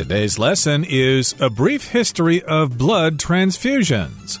Today's lesson is a brief history of blood transfusions.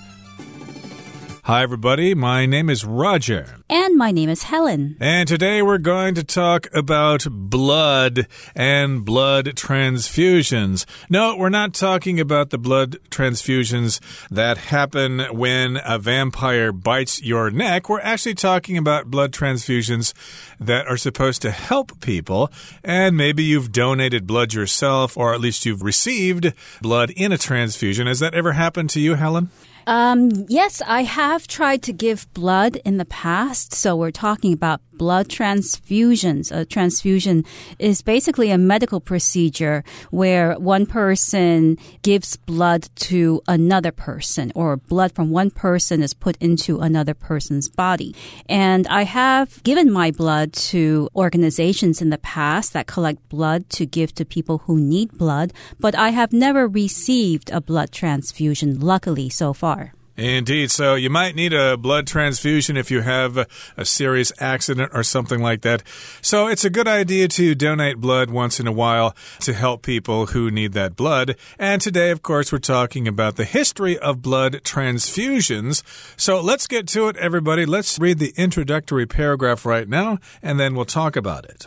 Hi, everybody. My name is Roger. And my name is Helen. And today we're going to talk about blood and blood transfusions. No, we're not talking about the blood transfusions that happen when a vampire bites your neck. We're actually talking about blood transfusions that are supposed to help people. And maybe you've donated blood yourself, or at least you've received blood in a transfusion. Has that ever happened to you, Helen? Um, yes, I have tried to give blood in the past. So we're talking about blood transfusions. A transfusion is basically a medical procedure where one person gives blood to another person or blood from one person is put into another person's body. And I have given my blood to organizations in the past that collect blood to give to people who need blood, but I have never received a blood transfusion, luckily, so far. Indeed. So you might need a blood transfusion if you have a serious accident or something like that. So it's a good idea to donate blood once in a while to help people who need that blood. And today, of course, we're talking about the history of blood transfusions. So let's get to it, everybody. Let's read the introductory paragraph right now, and then we'll talk about it.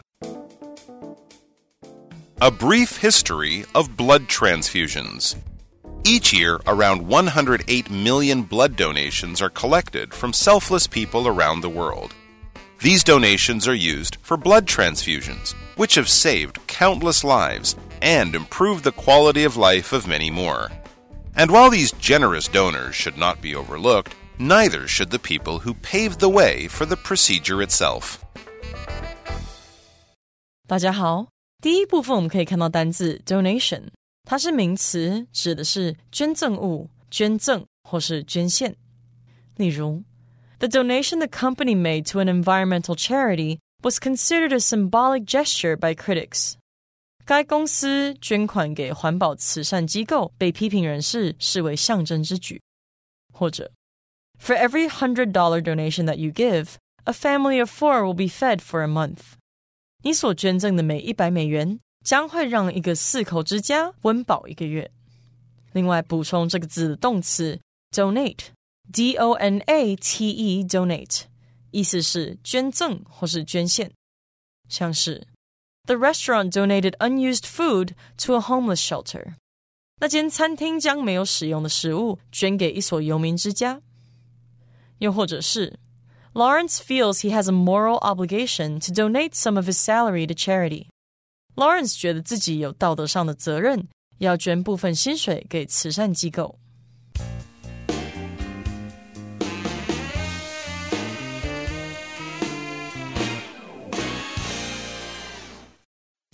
A brief history of blood transfusions. Each year, around 108 million blood donations are collected from selfless people around the world. These donations are used for blood transfusions, which have saved countless lives and improved the quality of life of many more. And while these generous donors should not be overlooked, neither should the people who paved the way for the procedure itself. 大家好，第一部分我们可以看到单字 donation。 它是名词，指的是捐赠物、捐赠或是捐献。例如，The donation the company made to an environmental charity was considered a symbolic gesture by critics。该公司捐款给环保慈善机构，被批评人士视为象征之举。或者，For every hundred dollar donation that you give, a family of four will be fed for a month。你所捐赠的每一百美元 将会让一个四口之家温饱一个月。另外，补充这个字的动词 donate，d o n a t e，donate，意思是捐赠或是捐献。像是 The restaurant donated unused food to a homeless shelter。那间餐厅将没有使用的食物捐给一所游民之家。又或者是 Lawrence feels he has a moral obligation to donate some of his salary to charity。 Lawrence 觉得自己有道德上的责任，要捐部分薪水给慈善机构。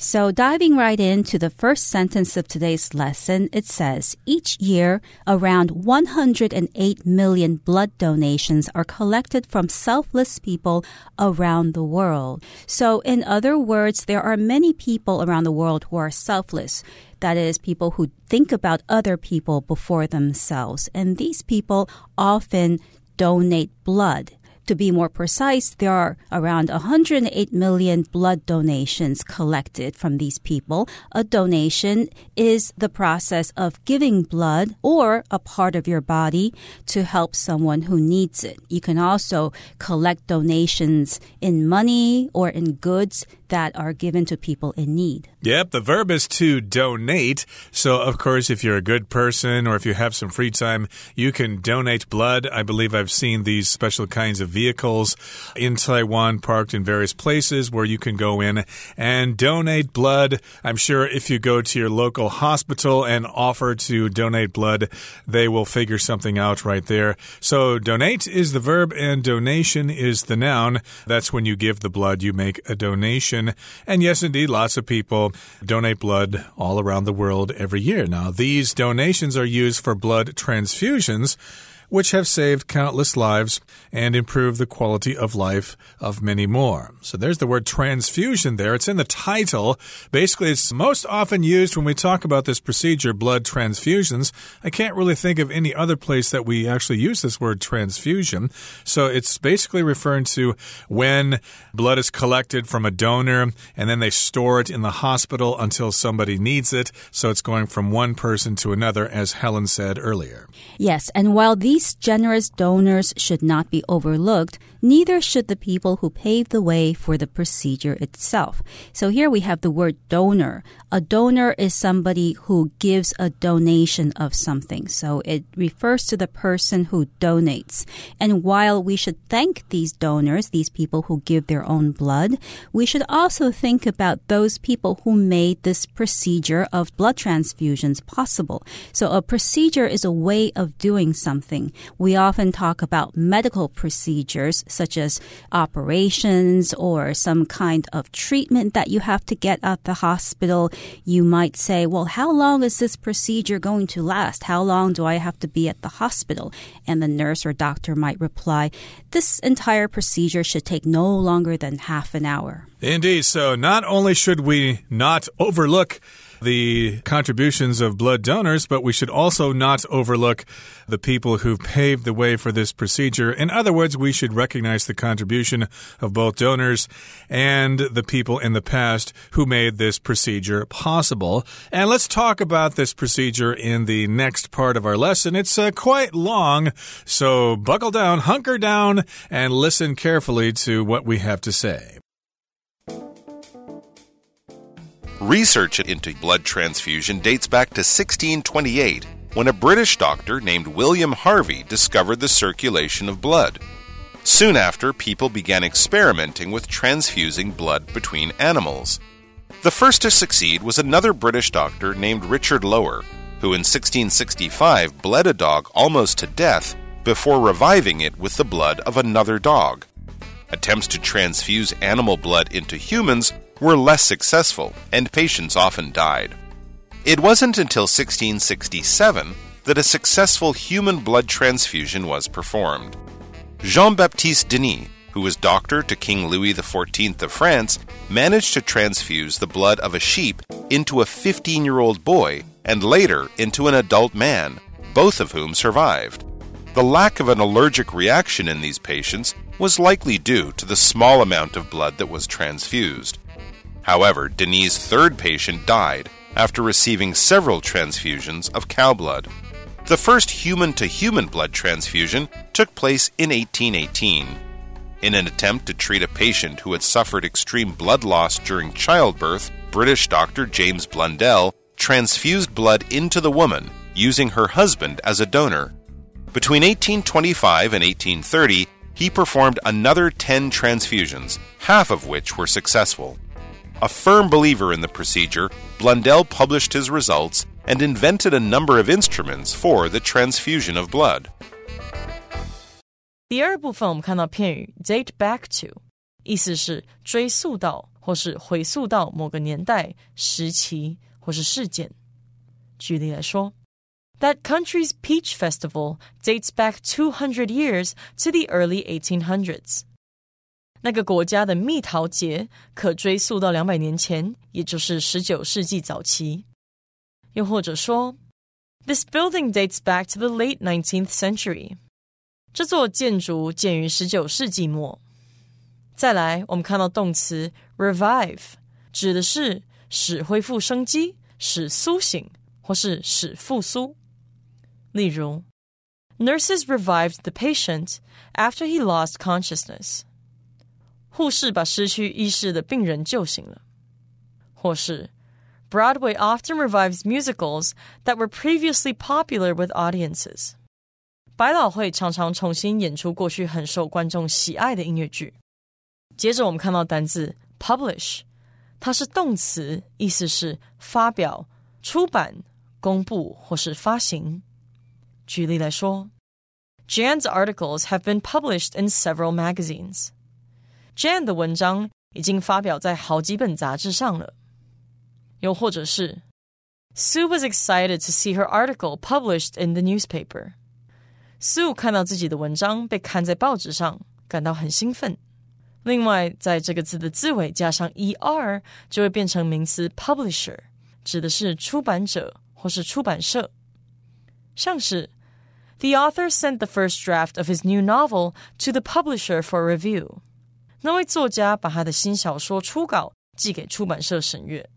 So, diving right into the first sentence of today's lesson, it says each year around 108 million blood donations are collected from selfless people around the world. So, in other words, there are many people around the world who are selfless. That is, people who think about other people before themselves. And these people often donate blood. To be more precise, there are around 108 million blood donations collected from these people. A donation is the process of giving blood or a part of your body to help someone who needs it. You can also collect donations in money or in goods that are given to people in need. Yep, the verb is to donate. So, of course, if you're a good person or if you have some free time, you can donate blood. I believe I've seen these special kinds of vehicles in Taiwan parked in various places where you can go in and donate blood. I'm sure if you go to your local hospital and offer to donate blood, they will figure something out right there. So, donate is the verb and donation is the noun. That's when you give the blood, you make a donation. And yes, indeed, lots of people donate blood all around the world every year. Now, these donations are used for blood transfusions which have saved countless lives and improved the quality of life of many more. So there's the word transfusion there. It's in the title. Basically, it's most often used when we talk about this procedure, blood transfusions. I can't really think of any other place that we actually use this word transfusion. So it's basically referring to when blood is collected from a donor and then they store it in the hospital until somebody needs it. So it's going from one person to another, as Helen said earlier. Yes, and while these generous donors should not be overlooked, neither should the people who paved the way for the procedure itself. So here we have the word donor. A donor is somebody who gives a donation of something. So it refers to the person who donates. And while we should thank these donors, these people who give their own blood, we should also think about those people who made this procedure of blood transfusions possible. So a procedure is a way of doing something. We often talk about medical procedures such as operations or some kind of treatment that you have to get at the hospital. You might say, well, how long is this procedure going to last? How long do I have to be at the hospital? And the nurse or doctor might reply, this entire procedure should take no longer than half an hour. Indeed. So not only should we not overlook the contributions of blood donors, but we should also not overlook the people who paved the way for this procedure. In other words, we should recognize the contribution of both donors and the people in the past who made this procedure possible. And let's talk about this procedure in the next part of our lesson. It's uh, quite long, so buckle down, hunker down, and listen carefully to what we have to say. Research into blood transfusion dates back to 1628 when a British doctor named William Harvey discovered the circulation of blood. Soon after, people began experimenting with transfusing blood between animals. The first to succeed was another British doctor named Richard Lower, who in 1665 bled a dog almost to death before reviving it with the blood of another dog. Attempts to transfuse animal blood into humans were less successful, and patients often died. It wasn't until 1667 that a successful human blood transfusion was performed. Jean Baptiste Denis, who was doctor to King Louis XIV of France, managed to transfuse the blood of a sheep into a 15 year old boy and later into an adult man, both of whom survived. The lack of an allergic reaction in these patients was likely due to the small amount of blood that was transfused. However, Denis' third patient died after receiving several transfusions of cow blood. The first human to human blood transfusion took place in 1818. In an attempt to treat a patient who had suffered extreme blood loss during childbirth, British doctor James Blundell transfused blood into the woman, using her husband as a donor. Between 1825 and 1830, he performed another 10 transfusions, half of which were successful. A firm believer in the procedure, Blundell published his results and invented a number of instruments for the transfusion of blood. 第二部分我们看到片语 date back to，意思是追溯到或是回溯到某个年代、时期或是事件。举例来说，That country's peach festival dates back 200 years to the early 1800s. 那个国家的蜜桃节可追溯到两百年前，也就是十九世纪早期。又或者说，This building dates back to the late nineteenth century。这座建筑建于十九世纪末。再来，我们看到动词 revive，指的是使恢复生机、使苏醒或是使复苏。例如，Nurses revived the patient after he lost consciousness。护士把失去意识的病人救醒了，或是 Broadway often revives musicals that were previously popular with audiences。百老汇常常重新演出过去很受观众喜爱的音乐剧。接着我们看到单字 publish，它是动词，意思是发表、出版、公布或是发行。举例来说，Jan's articles have been published in several magazines。 Jan 的文章已经发表在好几本杂志上了。又或者是，Sue was excited to see her article published in the newspaper。 Sue 看到自己的文章被刊在报纸上，感到很兴奋。另外，在这个字的字尾加上 er，就会变成名词 publisher，指的是出版者或是出版社。像是 The author sent the first draft of his new novel to the publisher for review。 那位作家把他的新小说初稿寄给出版社审阅。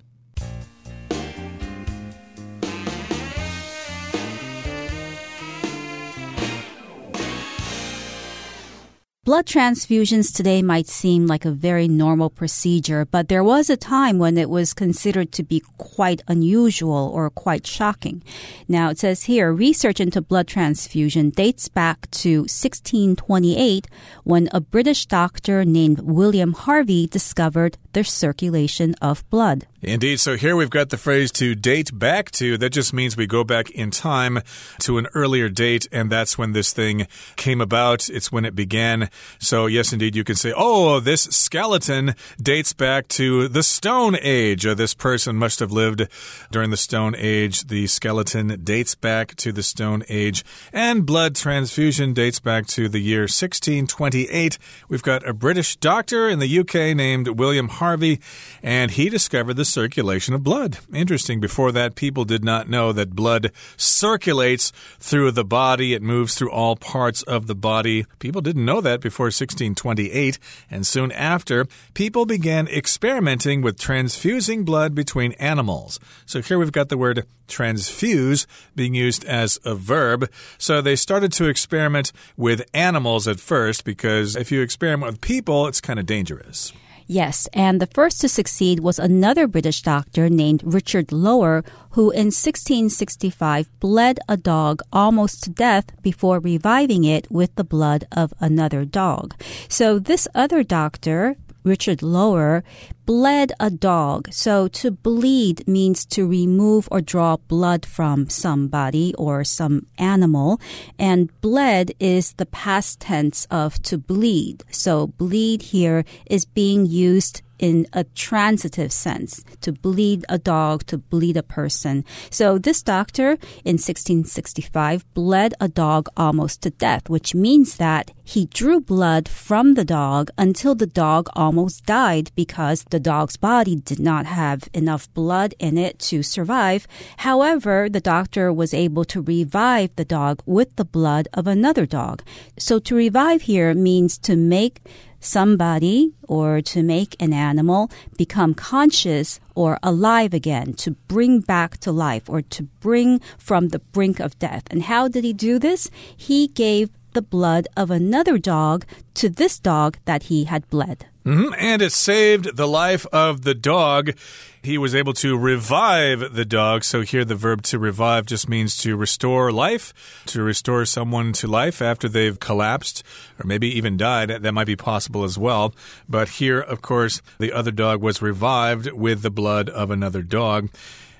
Blood transfusions today might seem like a very normal procedure, but there was a time when it was considered to be quite unusual or quite shocking. Now it says here, research into blood transfusion dates back to 1628 when a British doctor named William Harvey discovered the circulation of blood. Indeed. So here we've got the phrase to date back to. That just means we go back in time to an earlier date, and that's when this thing came about. It's when it began. So, yes, indeed, you can say, oh, this skeleton dates back to the Stone Age. Uh, this person must have lived during the Stone Age. The skeleton dates back to the Stone Age. And blood transfusion dates back to the year 1628. We've got a British doctor in the UK named William Harvey, and he discovered the circulation of blood. Interesting. Before that, people did not know that blood circulates through the body, it moves through all parts of the body. People didn't know that before 1628, and soon after, people began experimenting with transfusing blood between animals. So here we've got the word transfuse being used as a verb. So they started to experiment with animals at first because if you experiment with people, it's kind of dangerous. Yes, and the first to succeed was another British doctor named Richard Lower, who in 1665 bled a dog almost to death before reviving it with the blood of another dog. So this other doctor, Richard Lower, bled a dog. So to bleed means to remove or draw blood from somebody or some animal. And bled is the past tense of to bleed. So bleed here is being used in a transitive sense to bleed a dog, to bleed a person. So this doctor in 1665 bled a dog almost to death, which means that he drew blood from the dog until the dog almost died because the dog's body did not have enough blood in it to survive. However, the doctor was able to revive the dog with the blood of another dog. So to revive here means to make somebody or to make an animal become conscious or alive again, to bring back to life or to bring from the brink of death. And how did he do this? He gave the blood of another dog to this dog that he had bled. Mm -hmm. And it saved the life of the dog. He was able to revive the dog. So here the verb to revive just means to restore life, to restore someone to life after they've collapsed or maybe even died. That might be possible as well. But here, of course, the other dog was revived with the blood of another dog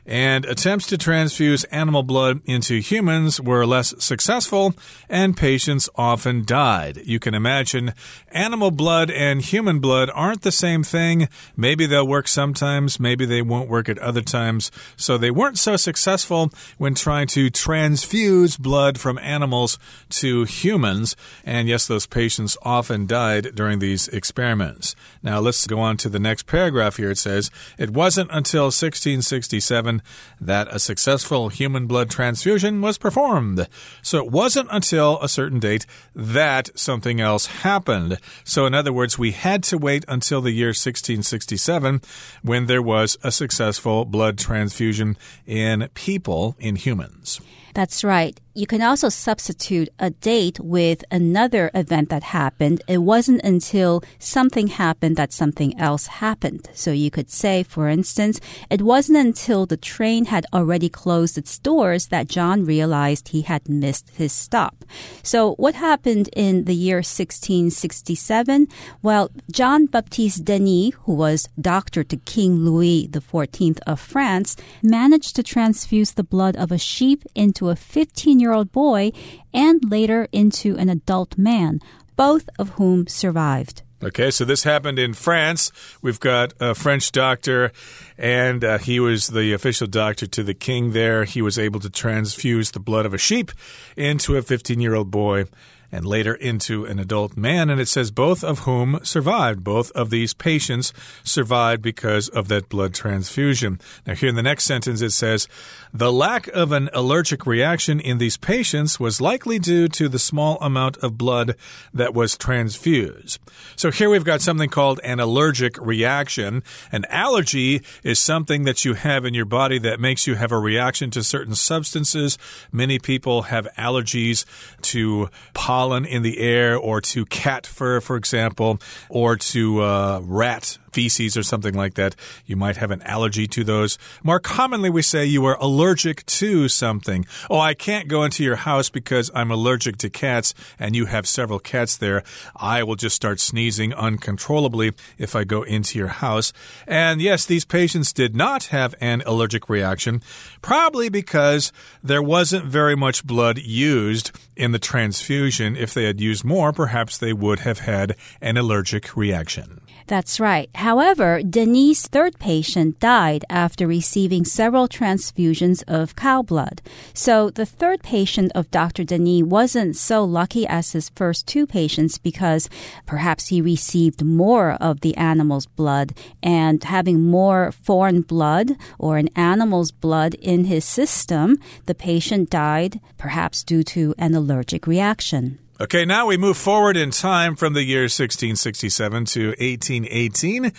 and attempts to transfuse animal blood into humans were less successful, and patients often died. You can imagine animal blood and human blood aren't the same thing. Maybe they'll work sometimes, maybe they won't work at other times. So they weren't so successful when trying to transfuse blood from animals to humans. And yes, those patients often died during these experiments. Now let's go on to the next paragraph here. It says, It wasn't until 1667 that a successful human blood transfusion was performed. So it wasn't until a certain date that something else happened. So, in other words, we had to wait until the year 1667 when there was a successful blood transfusion in people, in humans. That's right. You can also substitute a date with another event that happened. It wasn't until something happened that something else happened. So you could say, for instance, it wasn't until the train had already closed its doors that John realized he had missed his stop. So what happened in the year 1667? Well, John Baptiste Denis, who was doctor to King Louis XIV of France, managed to transfuse the blood of a sheep into a 15 year old boy and later into an adult man, both of whom survived. Okay, so this happened in France. We've got a French doctor and uh, he was the official doctor to the king there. He was able to transfuse the blood of a sheep into a 15 year old boy and later into an adult man. And it says both of whom survived. Both of these patients survived because of that blood transfusion. Now, here in the next sentence, it says the lack of an allergic reaction in these patients was likely due to the small amount of blood that was transfused. So here we've got something called an allergic reaction. An allergy is something that you have in your body that makes you have a reaction to certain substances. Many people have allergies to pollen pollen in the air or to cat fur, for example, or to uh, rat feces or something like that, you might have an allergy to those. More commonly, we say you are allergic to something. Oh, I can't go into your house because I'm allergic to cats and you have several cats there. I will just start sneezing uncontrollably if I go into your house. And yes, these patients did not have an allergic reaction, probably because there wasn't very much blood used in the transfusion. If they had used more, perhaps they would have had an allergic reaction. That's right. However, Denis' third patient died after receiving several transfusions of cow blood. So the third patient of Dr. Denis wasn't so lucky as his first two patients because perhaps he received more of the animal's blood and having more foreign blood or an animal's blood in his system, the patient died perhaps due to an allergic reaction. Okay, now we move forward in time from the year 1667 to 1818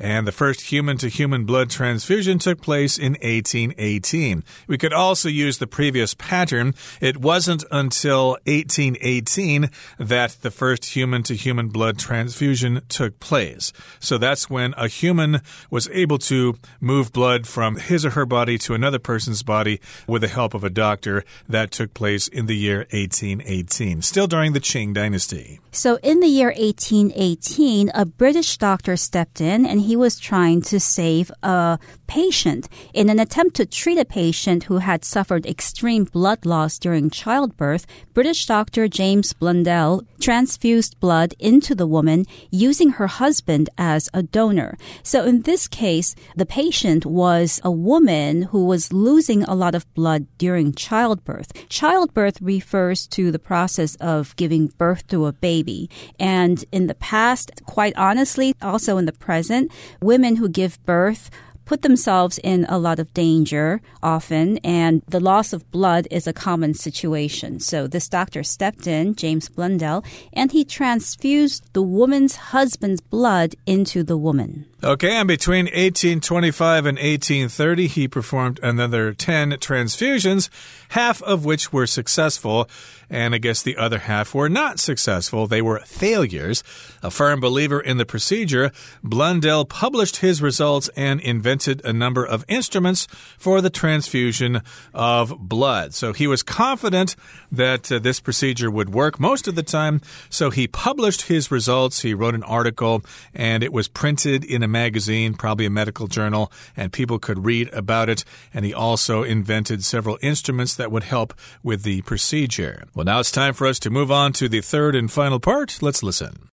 and the first human to human blood transfusion took place in 1818. We could also use the previous pattern. It wasn't until 1818 that the first human to human blood transfusion took place. So that's when a human was able to move blood from his or her body to another person's body with the help of a doctor. That took place in the year 1818, still during the Qing dynasty. So in the year 1818, a British doctor stepped in and he he was trying to save a patient. In an attempt to treat a patient who had suffered extreme blood loss during childbirth, British doctor James Blundell transfused blood into the woman using her husband as a donor. So in this case, the patient was a woman who was losing a lot of blood during childbirth. Childbirth refers to the process of giving birth to a baby. And in the past, quite honestly, also in the present, women who give birth put themselves in a lot of danger often, and the loss of blood is a common situation. So this doctor stepped in, James Blundell, and he transfused the woman's husband's blood into the woman. Okay, and between 1825 and 1830, he performed another 10 transfusions, half of which were successful, and I guess the other half were not successful. They were failures. A firm believer in the procedure, Blundell published his results and invented a number of instruments for the transfusion of blood. So he was confident that uh, this procedure would work most of the time, so he published his results. He wrote an article, and it was printed in a magazine, probably a medical journal, and people could read about it. And he also invented several instruments that would help with the procedure. Well, now it's time for us to move on to the third and final part. Let's listen.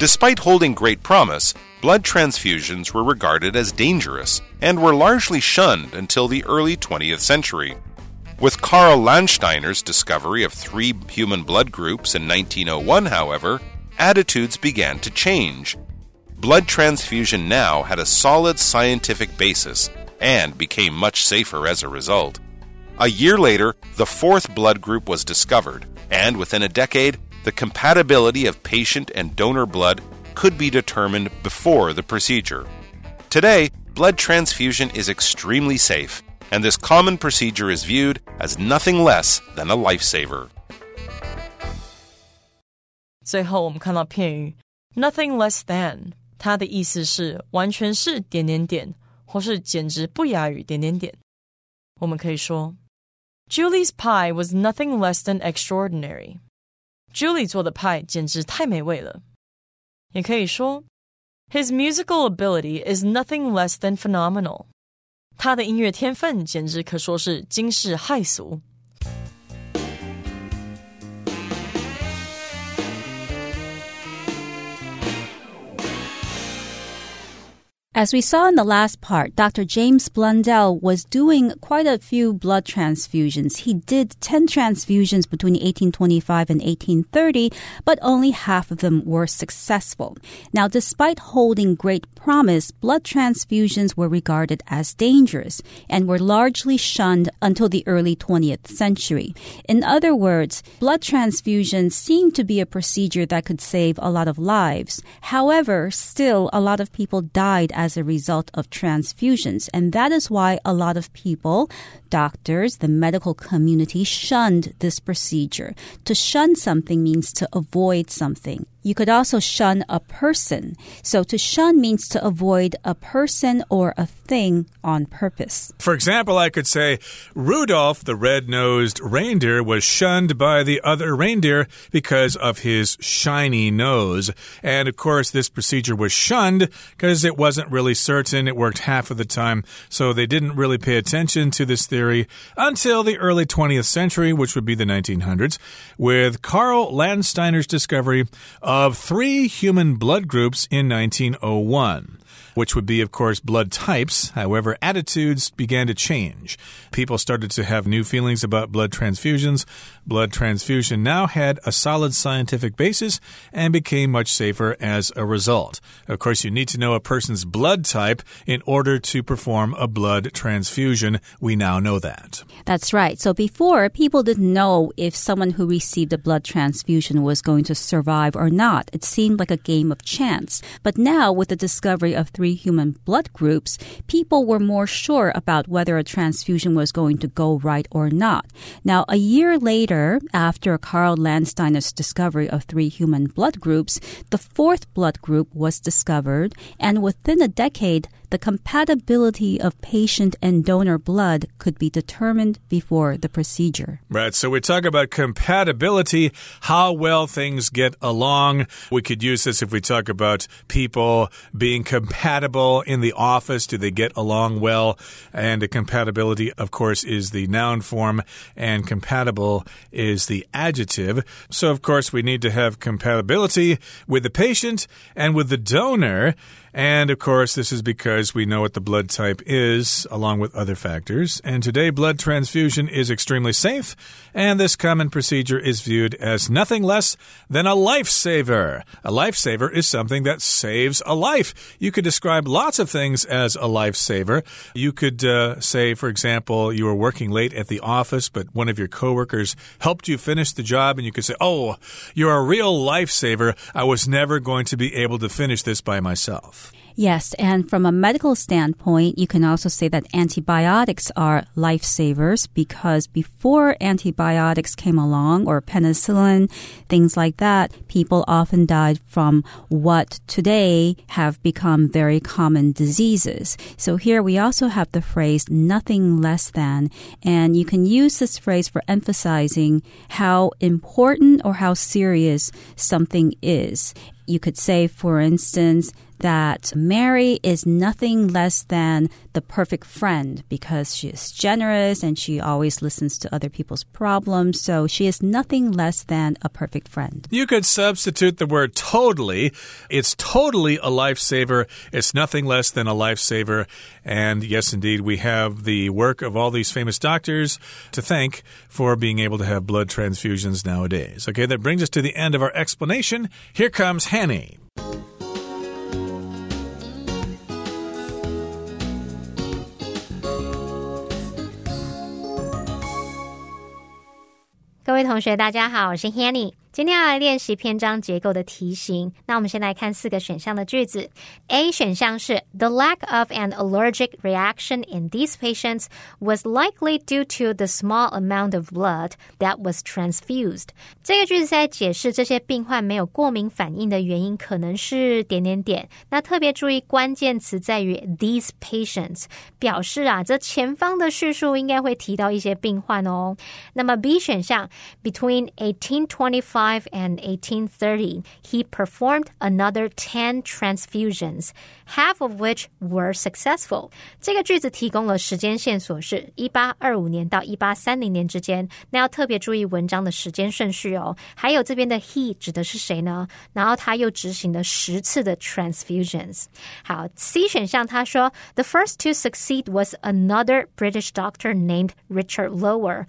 Despite holding great promise, blood transfusions were regarded as dangerous and were largely shunned until the early 20th century. With Karl Landsteiner's discovery of three human blood groups in 1901, however, attitudes began to change. Blood transfusion now had a solid scientific basis and became much safer as a result. A year later, the fourth blood group was discovered, and within a decade, the compatibility of patient and donor blood could be determined before the procedure. Today, blood transfusion is extremely safe, and this common procedure is viewed as nothing less than a lifesaver. 最后我们看到片语 nothing less than，它的意思是完全是点点点，或是简直不亚于点点点。我们可以说，Julie's pie was nothing less than extraordinary。Julie 做的派简直太美味了。也可以说，His musical ability is nothing less than phenomenal。他的音乐天分简直可说是惊世骇俗。As we saw in the last part, Dr. James Blundell was doing quite a few blood transfusions. He did 10 transfusions between 1825 and 1830, but only half of them were successful. Now, despite holding great promise, blood transfusions were regarded as dangerous and were largely shunned until the early 20th century. In other words, blood transfusions seemed to be a procedure that could save a lot of lives. However, still, a lot of people died as a result of transfusions. And that is why a lot of people, doctors, the medical community shunned this procedure. To shun something means to avoid something. You could also shun a person. So to shun means to avoid a person or a thing on purpose. For example, I could say Rudolph the red-nosed reindeer was shunned by the other reindeer because of his shiny nose. And of course, this procedure was shunned because it wasn't really certain. It worked half of the time. So they didn't really pay attention to this theory until the early 20th century, which would be the 1900s, with Karl Landsteiner's discovery of three human blood groups in 1901 which would be, of course, blood types. However, attitudes began to change. People started to have new feelings about blood transfusions. Blood transfusion now had a solid scientific basis and became much safer as a result. Of course, you need to know a person's blood type in order to perform a blood transfusion. We now know that. That's right. So before, people didn't know if someone who received a blood transfusion was going to survive or not. It seemed like a game of chance. But now, with the discovery of three human blood groups, people were more sure about whether a transfusion was going to go right or not. Now, a year later, after Karl Landsteiner's discovery of three human blood groups, the fourth blood group was discovered, and within a decade, the compatibility of patient and donor blood could be determined before the procedure. Right. So we talk about compatibility, how well things get along. We could use this if we talk about people being compatible in the office. Do they get along well? And compatibility, of course, is the noun form, and compatible is the adjective. So, of course, we need to have compatibility with the patient and with the donor. And of course, this is because we know what the blood type is, along with other factors. And today, blood transfusion is extremely safe, and this common procedure is viewed as nothing less than a lifesaver. A lifesaver is something that saves a life. You could describe lots of things as a lifesaver. You could uh, say, for example, you were working late at the office, but one of your coworkers helped you finish the job, and you could say, Oh, you're a real lifesaver. I was never going to be able to finish this by myself. Yes, and from a medical standpoint, you can also say that antibiotics are lifesavers because before antibiotics came along, or penicillin, things like that, people often died from what today have become very common diseases. So here we also have the phrase nothing less than, and you can use this phrase for emphasizing how important or how serious something is. You could say, for instance, that Mary is nothing less than the perfect friend because she is generous and she always listens to other people's problems. So she is nothing less than a perfect friend. You could substitute the word totally. It's totally a lifesaver. It's nothing less than a lifesaver. And yes, indeed, we have the work of all these famous doctors to thank for being able to have blood transfusions nowadays. Okay, that brings us to the end of our explanation. Here comes Hanny. 各位同学，大家好，我是 Hanny。今天要来练习篇章结构的题型。那我们先来看四个选项的句子。A 选项是 The lack of an allergic reaction in these patients was likely due to the small amount of blood that was transfused。这个句子在解释这些病患没有过敏反应的原因，可能是点点点。那特别注意关键词在于 these patients，表示啊，这前方的叙述应该会提到一些病患哦。那么 B 选项 Between eighteen twenty five 1825 and 1830, he performed another 10 transfusions, half of which were successful. 这个句子提供了时间线索是1825年到1830年之间，那要特别注意文章的时间顺序哦。还有这边的 he 指的是谁呢？然后他又执行了十次的 transfusions。好，C 选项他说，the first to succeed was another British doctor named Richard Lower,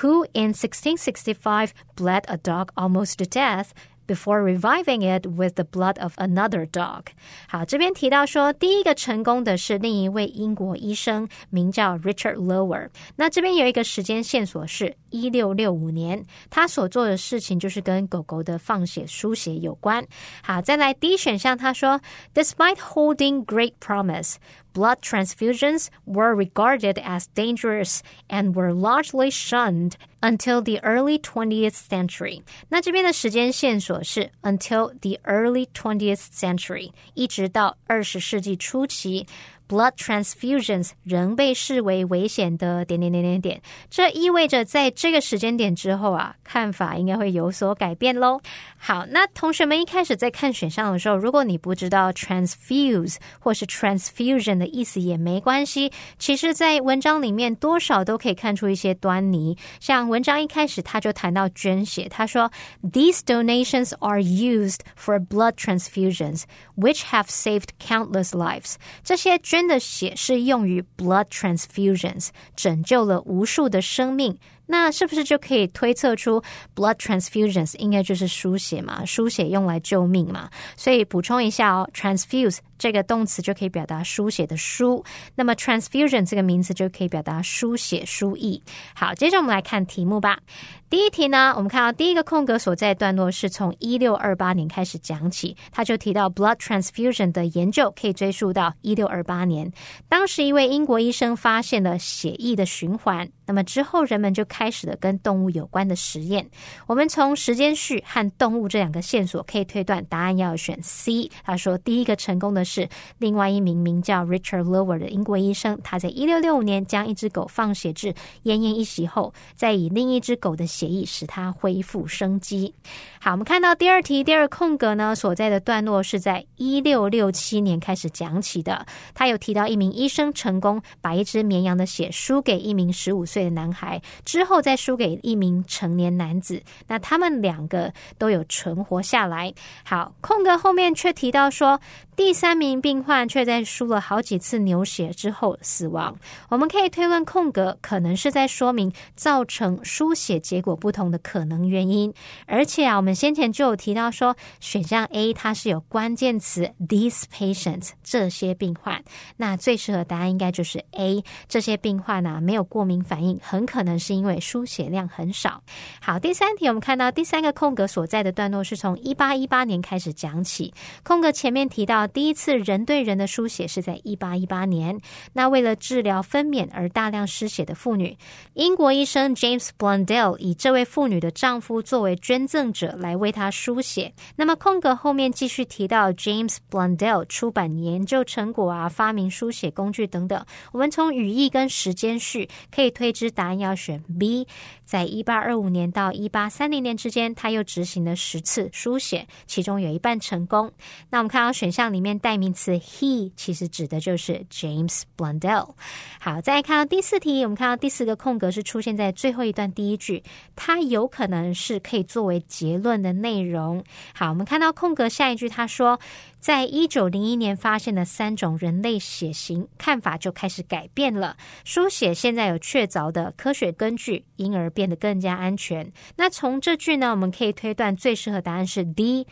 who in 1665 bled a dog almost to death before reviving it with the blood of another dog。好，这边提到说，第一个成功的是另一位英国医生，名叫 Richard Lower。那这边有一个时间线索是一六六五年，他所做的事情就是跟狗狗的放血输血有关。好，再来 D 选项，他说，Despite holding great promise。blood transfusions were regarded as dangerous and were largely shunned until the early 20th century. 那这边的时间线索是 until the early 20th century，一直到二十世纪初期。blood transfusions 仍被视为危险的点点点点点，这意味着在这个时间点之后啊，看法应该会有所改变喽。好，那同学们一开始在看选项的时候，如果你不知道 transfuse 或是 transfusion 的意思也没关系，其实，在文章里面多少都可以看出一些端倪。像文章一开始他就谈到捐血，他说 These donations are used for blood transfusions, which have saved countless lives。这些捐的血是用于 blood transfusions，拯救了无数的生命。那是不是就可以推测出 blood transfusions 应该就是输血嘛？输血用来救命嘛？所以补充一下哦，transfuse 这个动词就可以表达输血的输，那么 transfusion 这个名词就可以表达输血输液。好，接着我们来看题目吧。第一题呢，我们看到第一个空格所在段落是从一六二八年开始讲起，他就提到 blood transfusion 的研究可以追溯到一六二八年，当时一位英国医生发现了血液的循环，那么之后人们就开始了跟动物有关的实验。我们从时间序和动物这两个线索可以推断答案要选 C。他说第一个成功的是另外一名名叫 Richard Lower 的英国医生，他在一六六五年将一只狗放血至奄奄一息后，再以另一只狗的血液使它恢复生机。好，我们看到第二题第二空格呢所在的段落是在一六六七年开始讲起的。他有提到一名医生成功把一只绵羊的血输给一名十五岁的男孩，之后再输给一名成年男子。那他们两个都有存活下来。好，空格后面却提到说，第三名病患却在输了好几次牛血之后死亡。我们可以推论空格可能是在说明造成输血结果不同的可能原因。而且啊，我们先前就有提到说，选项 A 它是有关键词 these patients 这些病患。那最适合答案应该就是 A 这些病患呢没有过敏反应，很可能是因为输血量很少。好，第三题我们看到第三个空格所在的段落是从一八一八年开始讲起。空格前面提到第一次人对人的输血是在一八一八年。那为了治疗分娩而大量失血的妇女，英国医生 James Blundell 以这位妇女的丈夫作为捐赠者来为她输血。那么空格后面继续提到 James Blundell 出版研究成果啊，发明输血工具等等。我们从语义跟时间序可以推知答案要选 B。在一八二五年到一八三零年之间，他又执行了十次输血，其中有一半成功。那我们看到选项里面代名词 he 其实指的就是 James Blundell。好，再看到第四题，我们看到第四个空格是出现在最后一段第一句，它有可能是可以作为结论的内容。好，我们看到空格下一句，他说。在一九零一年发现的三种人类血型，看法就开始改变了。输血现在有确凿的科学根据，因而变得更加安全。那从这句呢，我们可以推断最适合答案是 D。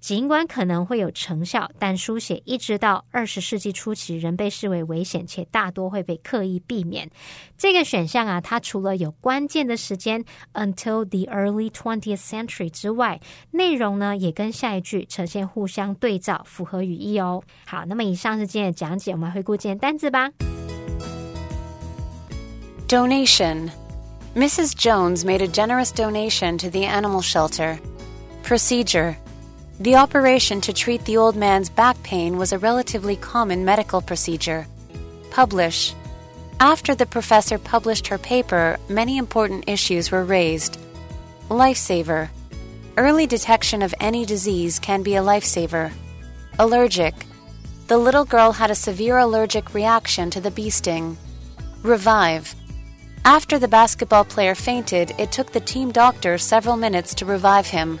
尽管可能会有成效，但输血一直到二十世纪初期仍被视为危险，且大多会被刻意避免。这个选项啊，它除了有关键的时间 until the early twentieth century 之外，内容呢也跟下一句呈现互相对照，符合语义哦。好，那么以上是今天的讲解，我们回顾今天单词吧。Donation. Mrs. Jones made a generous donation to the animal shelter. Procedure. The operation to treat the old man's back pain was a relatively common medical procedure. Publish. After the professor published her paper, many important issues were raised. Lifesaver. Early detection of any disease can be a lifesaver. Allergic. The little girl had a severe allergic reaction to the bee sting. Revive. After the basketball player fainted, it took the team doctor several minutes to revive him.